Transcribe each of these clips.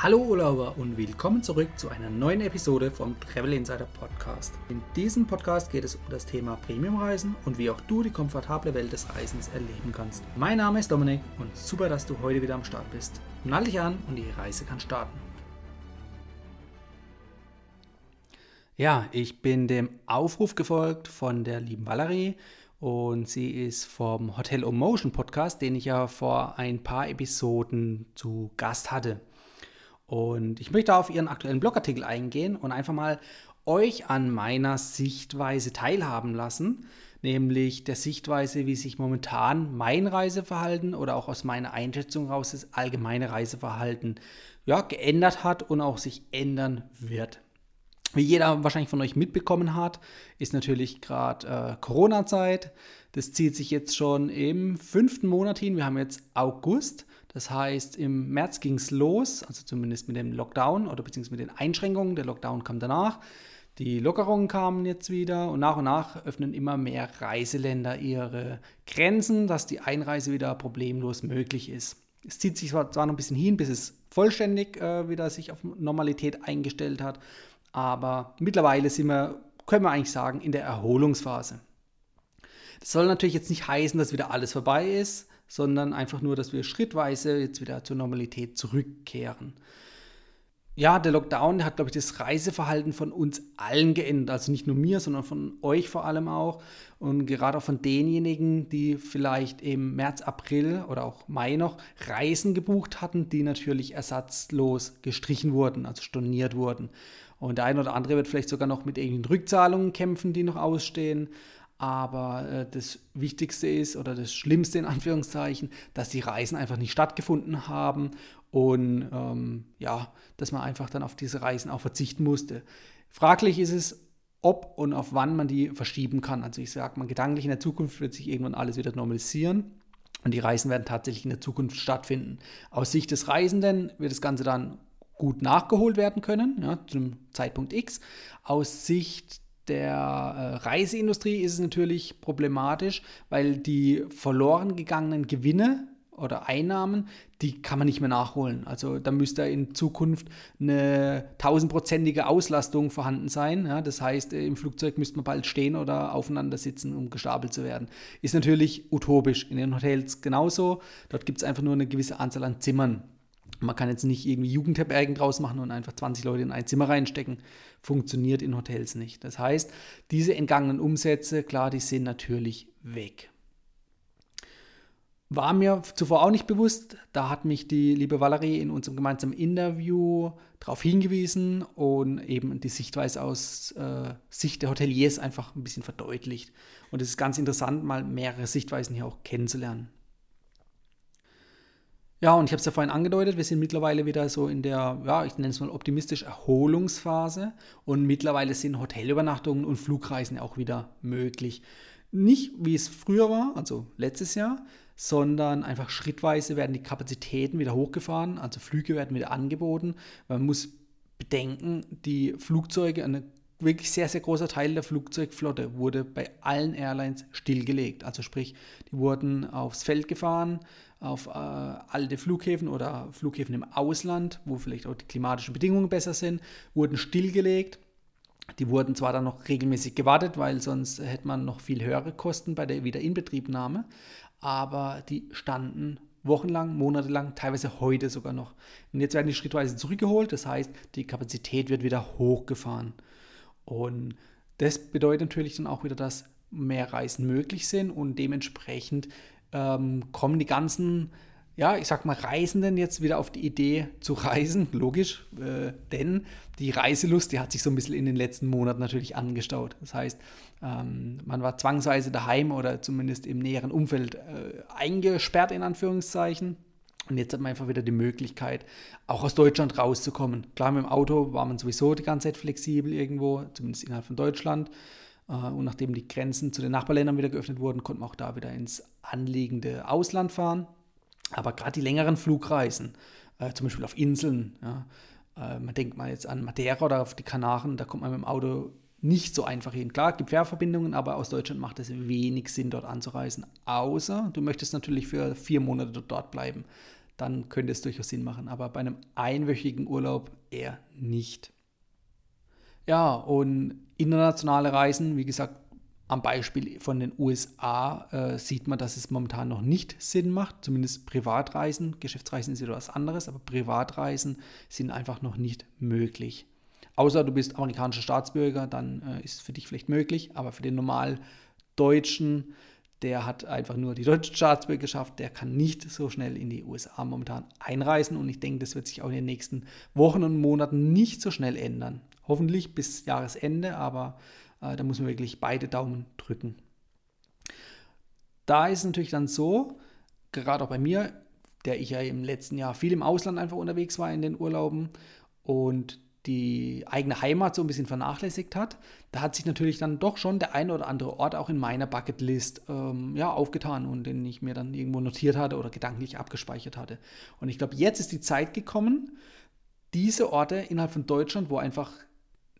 Hallo Urlauber und willkommen zurück zu einer neuen Episode vom Travel Insider Podcast. In diesem Podcast geht es um das Thema Premiumreisen und wie auch du die komfortable Welt des Reisens erleben kannst. Mein Name ist Dominik und super, dass du heute wieder am Start bist. Nall dich an und die Reise kann starten. Ja, ich bin dem Aufruf gefolgt von der lieben Valerie und sie ist vom Hotel Motion Podcast, den ich ja vor ein paar Episoden zu Gast hatte. Und ich möchte auf Ihren aktuellen Blogartikel eingehen und einfach mal euch an meiner Sichtweise teilhaben lassen, nämlich der Sichtweise, wie sich momentan mein Reiseverhalten oder auch aus meiner Einschätzung raus das allgemeine Reiseverhalten ja, geändert hat und auch sich ändern wird. Wie jeder wahrscheinlich von euch mitbekommen hat, ist natürlich gerade äh, Corona-Zeit. Das zieht sich jetzt schon im fünften Monat hin. Wir haben jetzt August. Das heißt, im März ging es los, also zumindest mit dem Lockdown oder beziehungsweise mit den Einschränkungen. Der Lockdown kam danach. Die Lockerungen kamen jetzt wieder und nach und nach öffnen immer mehr Reiseländer ihre Grenzen, dass die Einreise wieder problemlos möglich ist. Es zieht sich zwar noch ein bisschen hin, bis es vollständig äh, wieder sich auf Normalität eingestellt hat, aber mittlerweile sind wir, können wir eigentlich sagen, in der Erholungsphase. Das soll natürlich jetzt nicht heißen, dass wieder alles vorbei ist sondern einfach nur, dass wir schrittweise jetzt wieder zur Normalität zurückkehren. Ja, der Lockdown hat, glaube ich, das Reiseverhalten von uns allen geändert. Also nicht nur mir, sondern von euch vor allem auch. Und gerade auch von denjenigen, die vielleicht im März, April oder auch Mai noch Reisen gebucht hatten, die natürlich ersatzlos gestrichen wurden, also storniert wurden. Und der eine oder andere wird vielleicht sogar noch mit irgendwelchen Rückzahlungen kämpfen, die noch ausstehen. Aber äh, das Wichtigste ist oder das Schlimmste in Anführungszeichen, dass die Reisen einfach nicht stattgefunden haben und ähm, ja, dass man einfach dann auf diese Reisen auch verzichten musste. Fraglich ist es, ob und auf wann man die verschieben kann. Also ich sage mal, gedanklich in der Zukunft wird sich irgendwann alles wieder normalisieren und die Reisen werden tatsächlich in der Zukunft stattfinden. Aus Sicht des Reisenden wird das Ganze dann gut nachgeholt werden können, ja, zum Zeitpunkt X. Aus Sicht der äh, Reiseindustrie ist es natürlich problematisch, weil die verloren gegangenen Gewinne oder Einnahmen, die kann man nicht mehr nachholen. Also da müsste in Zukunft eine tausendprozentige Auslastung vorhanden sein. Ja, das heißt, im Flugzeug müsste man bald stehen oder aufeinander sitzen, um gestapelt zu werden. Ist natürlich utopisch. In den Hotels genauso. Dort gibt es einfach nur eine gewisse Anzahl an Zimmern. Man kann jetzt nicht irgendwie Jugendherbergen draus machen und einfach 20 Leute in ein Zimmer reinstecken. Funktioniert in Hotels nicht. Das heißt, diese entgangenen Umsätze, klar, die sind natürlich weg. War mir zuvor auch nicht bewusst. Da hat mich die liebe Valerie in unserem gemeinsamen Interview darauf hingewiesen und eben die Sichtweise aus äh, Sicht der Hoteliers einfach ein bisschen verdeutlicht. Und es ist ganz interessant, mal mehrere Sichtweisen hier auch kennenzulernen. Ja, und ich habe es ja vorhin angedeutet, wir sind mittlerweile wieder so in der, ja, ich nenne es mal optimistisch Erholungsphase und mittlerweile sind Hotelübernachtungen und Flugreisen auch wieder möglich. Nicht wie es früher war, also letztes Jahr, sondern einfach schrittweise werden die Kapazitäten wieder hochgefahren, also Flüge werden wieder angeboten. Man muss bedenken, die Flugzeuge, ein wirklich sehr, sehr großer Teil der Flugzeugflotte wurde bei allen Airlines stillgelegt. Also sprich, die wurden aufs Feld gefahren, auf äh, alte Flughäfen oder Flughäfen im Ausland, wo vielleicht auch die klimatischen Bedingungen besser sind, wurden stillgelegt. Die wurden zwar dann noch regelmäßig gewartet, weil sonst hätte man noch viel höhere Kosten bei der Wiederinbetriebnahme, aber die standen wochenlang, monatelang, teilweise heute sogar noch. Und jetzt werden die schrittweise zurückgeholt, das heißt, die Kapazität wird wieder hochgefahren. Und das bedeutet natürlich dann auch wieder, dass mehr Reisen möglich sind und dementsprechend ähm, kommen die ganzen, ja, ich sag mal, Reisenden jetzt wieder auf die Idee zu reisen, logisch, äh, denn die Reiselust, die hat sich so ein bisschen in den letzten Monaten natürlich angestaut. Das heißt, ähm, man war zwangsweise daheim oder zumindest im näheren Umfeld äh, eingesperrt, in Anführungszeichen. Und jetzt hat man einfach wieder die Möglichkeit, auch aus Deutschland rauszukommen. Klar, mit dem Auto war man sowieso die ganze Zeit flexibel irgendwo, zumindest innerhalb von Deutschland. Äh, und nachdem die Grenzen zu den Nachbarländern wieder geöffnet wurden, konnte man auch da wieder ins anliegende Ausland fahren. Aber gerade die längeren Flugreisen, äh, zum Beispiel auf Inseln, ja, äh, man denkt mal jetzt an Madeira oder auf die Kanaren, da kommt man mit dem Auto nicht so einfach hin. Klar, es gibt Fährverbindungen, aber aus Deutschland macht es wenig Sinn, dort anzureisen. Außer du möchtest natürlich für vier Monate dort bleiben. Dann könnte es durchaus Sinn machen. Aber bei einem einwöchigen Urlaub eher nicht. Ja, und internationale Reisen, wie gesagt, am Beispiel von den USA äh, sieht man, dass es momentan noch nicht Sinn macht, zumindest Privatreisen. Geschäftsreisen ist wieder was anderes, aber Privatreisen sind einfach noch nicht möglich. Außer du bist amerikanischer Staatsbürger, dann äh, ist es für dich vielleicht möglich, aber für den normal Deutschen, der hat einfach nur die deutsche Staatsbürgerschaft, der kann nicht so schnell in die USA momentan einreisen und ich denke, das wird sich auch in den nächsten Wochen und Monaten nicht so schnell ändern. Hoffentlich bis Jahresende, aber äh, da muss man wirklich beide Daumen drücken. Da ist es natürlich dann so, gerade auch bei mir, der ich ja im letzten Jahr viel im Ausland einfach unterwegs war in den Urlauben und die eigene Heimat so ein bisschen vernachlässigt hat, da hat sich natürlich dann doch schon der eine oder andere Ort auch in meiner Bucketlist ähm, ja, aufgetan und den ich mir dann irgendwo notiert hatte oder gedanklich abgespeichert hatte. Und ich glaube, jetzt ist die Zeit gekommen, diese Orte innerhalb von Deutschland, wo einfach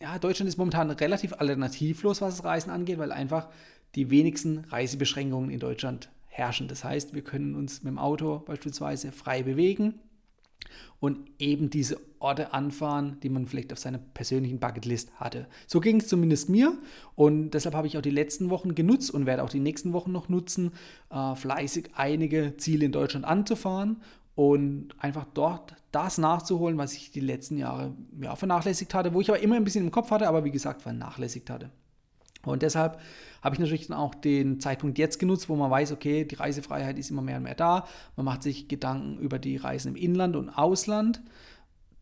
ja, Deutschland ist momentan relativ alternativlos, was das Reisen angeht, weil einfach die wenigsten Reisebeschränkungen in Deutschland herrschen. Das heißt, wir können uns mit dem Auto beispielsweise frei bewegen und eben diese Orte anfahren, die man vielleicht auf seiner persönlichen Bucketlist hatte. So ging es zumindest mir und deshalb habe ich auch die letzten Wochen genutzt und werde auch die nächsten Wochen noch nutzen, äh, fleißig einige Ziele in Deutschland anzufahren und einfach dort das nachzuholen, was ich die letzten Jahre ja, vernachlässigt hatte, wo ich aber immer ein bisschen im Kopf hatte, aber wie gesagt vernachlässigt hatte. Und deshalb habe ich natürlich dann auch den Zeitpunkt jetzt genutzt, wo man weiß, okay, die Reisefreiheit ist immer mehr und mehr da. Man macht sich Gedanken über die Reisen im Inland und Ausland,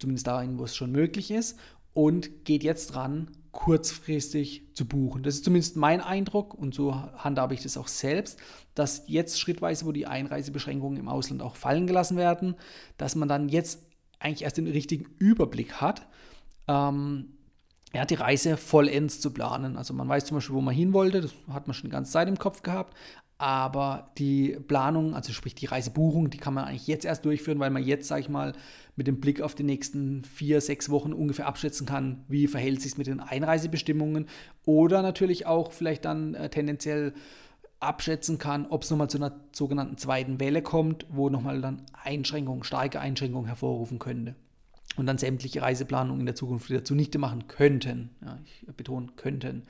zumindest dahin, wo es schon möglich ist, und geht jetzt dran, kurzfristig zu buchen. Das ist zumindest mein Eindruck und so handhabe ich das auch selbst, dass jetzt schrittweise, wo die Einreisebeschränkungen im Ausland auch fallen gelassen werden, dass man dann jetzt eigentlich erst den richtigen Überblick hat, ähm, ja, die Reise vollends zu planen. Also man weiß zum Beispiel, wo man hin wollte, das hat man schon die ganze Zeit im Kopf gehabt, aber die Planung, also sprich die Reisebuchung, die kann man eigentlich jetzt erst durchführen, weil man jetzt, sage ich mal, mit dem Blick auf die nächsten vier, sechs Wochen ungefähr abschätzen kann, wie verhält sich es mit den Einreisebestimmungen oder natürlich auch vielleicht dann äh, tendenziell abschätzen kann, ob es nochmal zu einer sogenannten zweiten Welle kommt, wo nochmal dann Einschränkungen, starke Einschränkungen hervorrufen könnte und dann sämtliche Reiseplanungen in der Zukunft wieder zunichte machen könnten. Ja, ich betone könnten.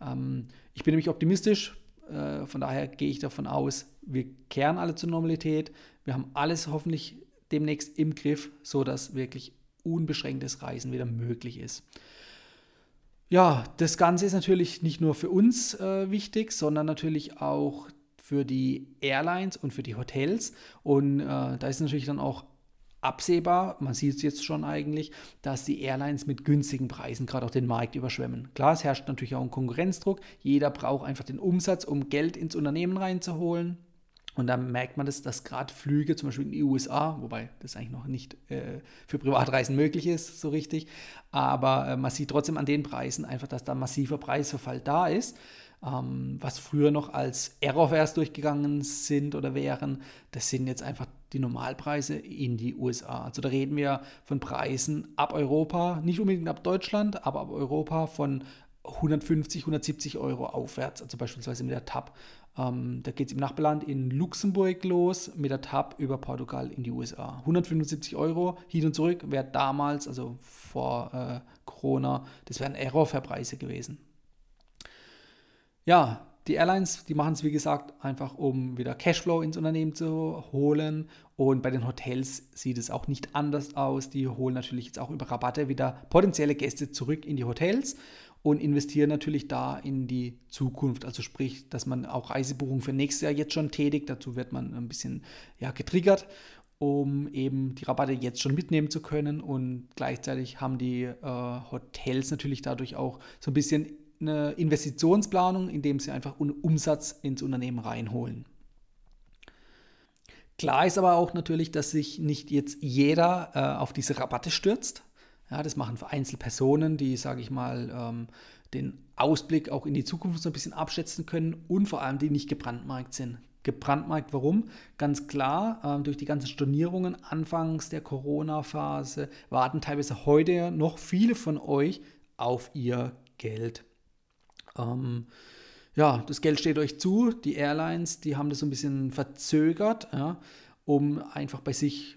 Ähm, ich bin nämlich optimistisch, äh, von daher gehe ich davon aus, wir kehren alle zur Normalität. Wir haben alles hoffentlich demnächst im Griff, sodass wirklich unbeschränktes Reisen wieder möglich ist. Ja, das Ganze ist natürlich nicht nur für uns äh, wichtig, sondern natürlich auch für die Airlines und für die Hotels. Und äh, da ist natürlich dann auch absehbar, man sieht es jetzt schon eigentlich, dass die Airlines mit günstigen Preisen gerade auch den Markt überschwemmen. Klar, es herrscht natürlich auch ein Konkurrenzdruck. Jeder braucht einfach den Umsatz, um Geld ins Unternehmen reinzuholen. Und dann merkt man das, dass gerade Flüge, zum Beispiel in die USA, wobei das eigentlich noch nicht äh, für Privatreisen möglich ist, so richtig, aber äh, man sieht trotzdem an den Preisen einfach, dass da massiver Preisverfall da ist. Ähm, was früher noch als Errorfares durchgegangen sind oder wären, das sind jetzt einfach die Normalpreise in die USA. Also da reden wir von Preisen ab Europa, nicht unbedingt ab Deutschland, aber ab Europa von 150, 170 Euro aufwärts, also beispielsweise mit der TAP. Ähm, da geht es im Nachbarland in Luxemburg los, mit der TAP über Portugal in die USA. 175 Euro hin und zurück wäre damals, also vor äh, Corona, das wären Error-Preise gewesen. Ja, die Airlines, die machen es wie gesagt einfach, um wieder Cashflow ins Unternehmen zu holen. Und bei den Hotels sieht es auch nicht anders aus. Die holen natürlich jetzt auch über Rabatte wieder potenzielle Gäste zurück in die Hotels und investieren natürlich da in die Zukunft. Also sprich, dass man auch Reisebuchungen für nächstes Jahr jetzt schon tätigt. Dazu wird man ein bisschen ja, getriggert, um eben die Rabatte jetzt schon mitnehmen zu können. Und gleichzeitig haben die äh, Hotels natürlich dadurch auch so ein bisschen eine Investitionsplanung, indem sie einfach Umsatz ins Unternehmen reinholen. Klar ist aber auch natürlich, dass sich nicht jetzt jeder äh, auf diese Rabatte stürzt. Ja, das machen Einzelpersonen, die, sage ich mal, ähm, den Ausblick auch in die Zukunft so ein bisschen abschätzen können und vor allem die nicht gebrandmarkt sind. Gebrandmarkt, warum? Ganz klar, ähm, durch die ganzen Stornierungen anfangs der Corona-Phase warten teilweise heute noch viele von euch auf ihr Geld. Ähm, ja, das Geld steht euch zu. Die Airlines, die haben das so ein bisschen verzögert. Ja. um einfach bei sich,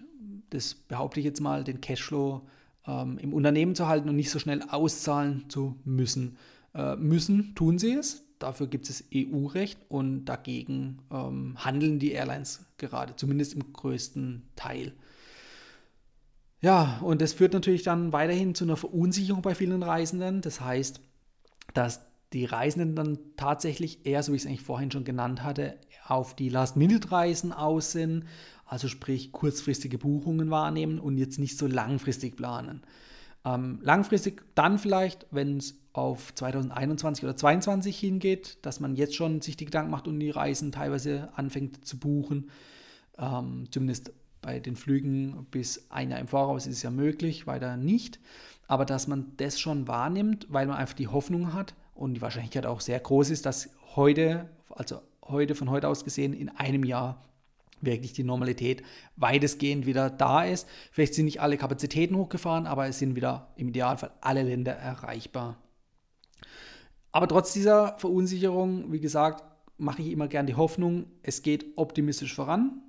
das behaupte ich jetzt mal, den Cashflow ähm, im Unternehmen zu halten und nicht so schnell auszahlen zu müssen. Äh, müssen tun sie es. Dafür gibt es EU-Recht und dagegen ähm, handeln die Airlines gerade, zumindest im größten Teil. Ja, und das führt natürlich dann weiterhin zu einer Verunsicherung bei vielen Reisenden. Das heißt, dass die Reisenden dann tatsächlich eher, so wie ich es eigentlich vorhin schon genannt hatte, auf die Last-Minute-Reisen aus sind, also sprich kurzfristige Buchungen wahrnehmen und jetzt nicht so langfristig planen. Ähm, langfristig dann vielleicht, wenn es auf 2021 oder 2022 hingeht, dass man jetzt schon sich die Gedanken macht und die Reisen teilweise anfängt zu buchen. Ähm, zumindest bei den Flügen bis ein Jahr im Voraus ist es ja möglich, weiter nicht. Aber dass man das schon wahrnimmt, weil man einfach die Hoffnung hat und die Wahrscheinlichkeit auch sehr groß ist, dass heute, also heute von heute aus gesehen, in einem Jahr wirklich die Normalität weitestgehend wieder da ist. Vielleicht sind nicht alle Kapazitäten hochgefahren, aber es sind wieder im Idealfall alle Länder erreichbar. Aber trotz dieser Verunsicherung, wie gesagt, mache ich immer gern die Hoffnung, es geht optimistisch voran.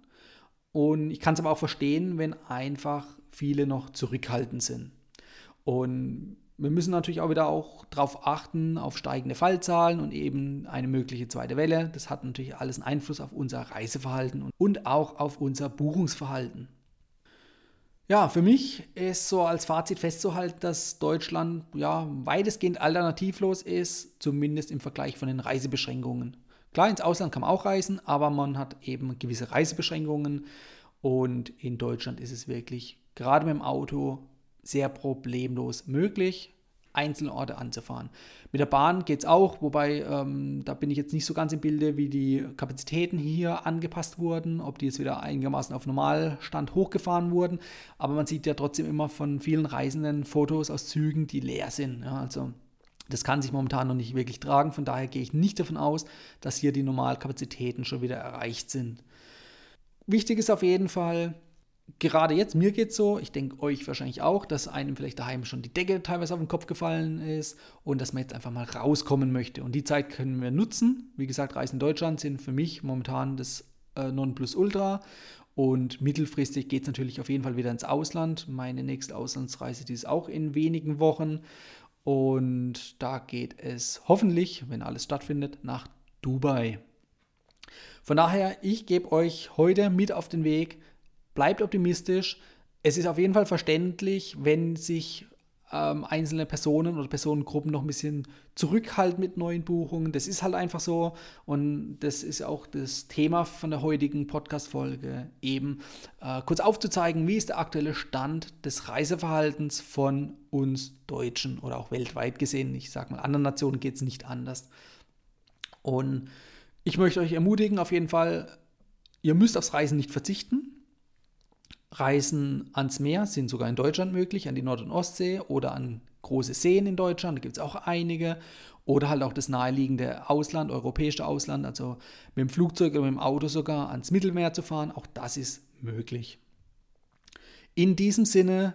Und ich kann es aber auch verstehen, wenn einfach viele noch zurückhaltend sind. Und wir müssen natürlich auch wieder auch darauf achten, auf steigende Fallzahlen und eben eine mögliche zweite Welle. Das hat natürlich alles einen Einfluss auf unser Reiseverhalten und auch auf unser Buchungsverhalten. Ja, für mich ist so als Fazit festzuhalten, dass Deutschland ja weitestgehend alternativlos ist, zumindest im Vergleich von den Reisebeschränkungen. Klar, ins Ausland kann man auch reisen, aber man hat eben gewisse Reisebeschränkungen und in Deutschland ist es wirklich gerade mit dem Auto sehr problemlos möglich, einzelne Orte anzufahren. Mit der Bahn geht es auch, wobei ähm, da bin ich jetzt nicht so ganz im Bilde, wie die Kapazitäten hier angepasst wurden, ob die jetzt wieder einigermaßen auf Normalstand hochgefahren wurden. Aber man sieht ja trotzdem immer von vielen Reisenden Fotos aus Zügen, die leer sind. Ja, also das kann sich momentan noch nicht wirklich tragen. Von daher gehe ich nicht davon aus, dass hier die Normalkapazitäten schon wieder erreicht sind. Wichtig ist auf jeden Fall, gerade jetzt, mir geht es so, ich denke euch wahrscheinlich auch, dass einem vielleicht daheim schon die Decke teilweise auf den Kopf gefallen ist und dass man jetzt einfach mal rauskommen möchte. Und die Zeit können wir nutzen. Wie gesagt, Reisen in Deutschland sind für mich momentan das äh, Nonplusultra. Und mittelfristig geht es natürlich auf jeden Fall wieder ins Ausland. Meine nächste Auslandsreise, die ist auch in wenigen Wochen. Und da geht es hoffentlich, wenn alles stattfindet, nach Dubai. Von daher, ich gebe euch heute mit auf den Weg, bleibt optimistisch. Es ist auf jeden Fall verständlich, wenn sich ähm, einzelne Personen oder Personengruppen noch ein bisschen zurückhalten mit neuen Buchungen. Das ist halt einfach so und das ist auch das Thema von der heutigen Podcast-Folge, eben äh, kurz aufzuzeigen, wie ist der aktuelle Stand des Reiseverhaltens von uns Deutschen oder auch weltweit gesehen. Ich sage mal, anderen Nationen geht es nicht anders. Und ich möchte euch ermutigen, auf jeden Fall, ihr müsst aufs Reisen nicht verzichten. Reisen ans Meer sind sogar in Deutschland möglich, an die Nord- und Ostsee oder an große Seen in Deutschland, da gibt es auch einige. Oder halt auch das naheliegende Ausland, europäische Ausland, also mit dem Flugzeug oder mit dem Auto sogar ans Mittelmeer zu fahren, auch das ist möglich. In diesem Sinne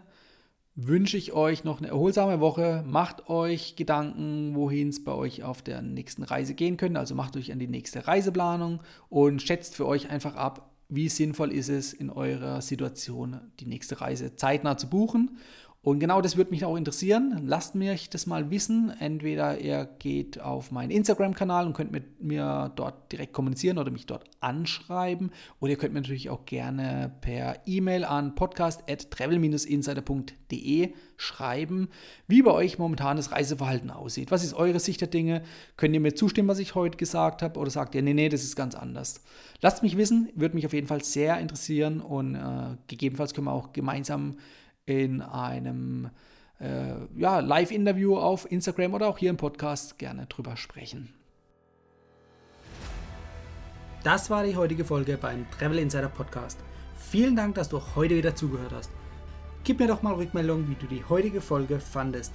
wünsche ich euch noch eine erholsame Woche. Macht euch Gedanken, wohin es bei euch auf der nächsten Reise gehen könnte. Also macht euch an die nächste Reiseplanung und schätzt für euch einfach ab, wie sinnvoll ist es in eurer Situation, die nächste Reise zeitnah zu buchen. Und genau das würde mich auch interessieren. Lasst mich das mal wissen. Entweder ihr geht auf meinen Instagram-Kanal und könnt mit mir dort direkt kommunizieren oder mich dort anschreiben. Oder ihr könnt mir natürlich auch gerne per E-Mail an podcast.travel-insider.de schreiben, wie bei euch momentan das Reiseverhalten aussieht. Was ist eure Sicht der Dinge? Könnt ihr mir zustimmen, was ich heute gesagt habe? Oder sagt ihr, nee, nee, das ist ganz anders? Lasst mich wissen, würde mich auf jeden Fall sehr interessieren und äh, gegebenenfalls können wir auch gemeinsam in einem äh, ja, Live-Interview auf Instagram oder auch hier im Podcast gerne drüber sprechen. Das war die heutige Folge beim Travel Insider Podcast. Vielen Dank, dass du heute wieder zugehört hast. Gib mir doch mal Rückmeldung, wie du die heutige Folge fandest.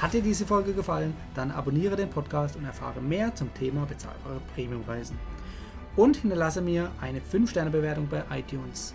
Hat dir diese Folge gefallen, dann abonniere den Podcast und erfahre mehr zum Thema bezahlbare Premiumreisen. Und hinterlasse mir eine 5-Sterne-Bewertung bei iTunes.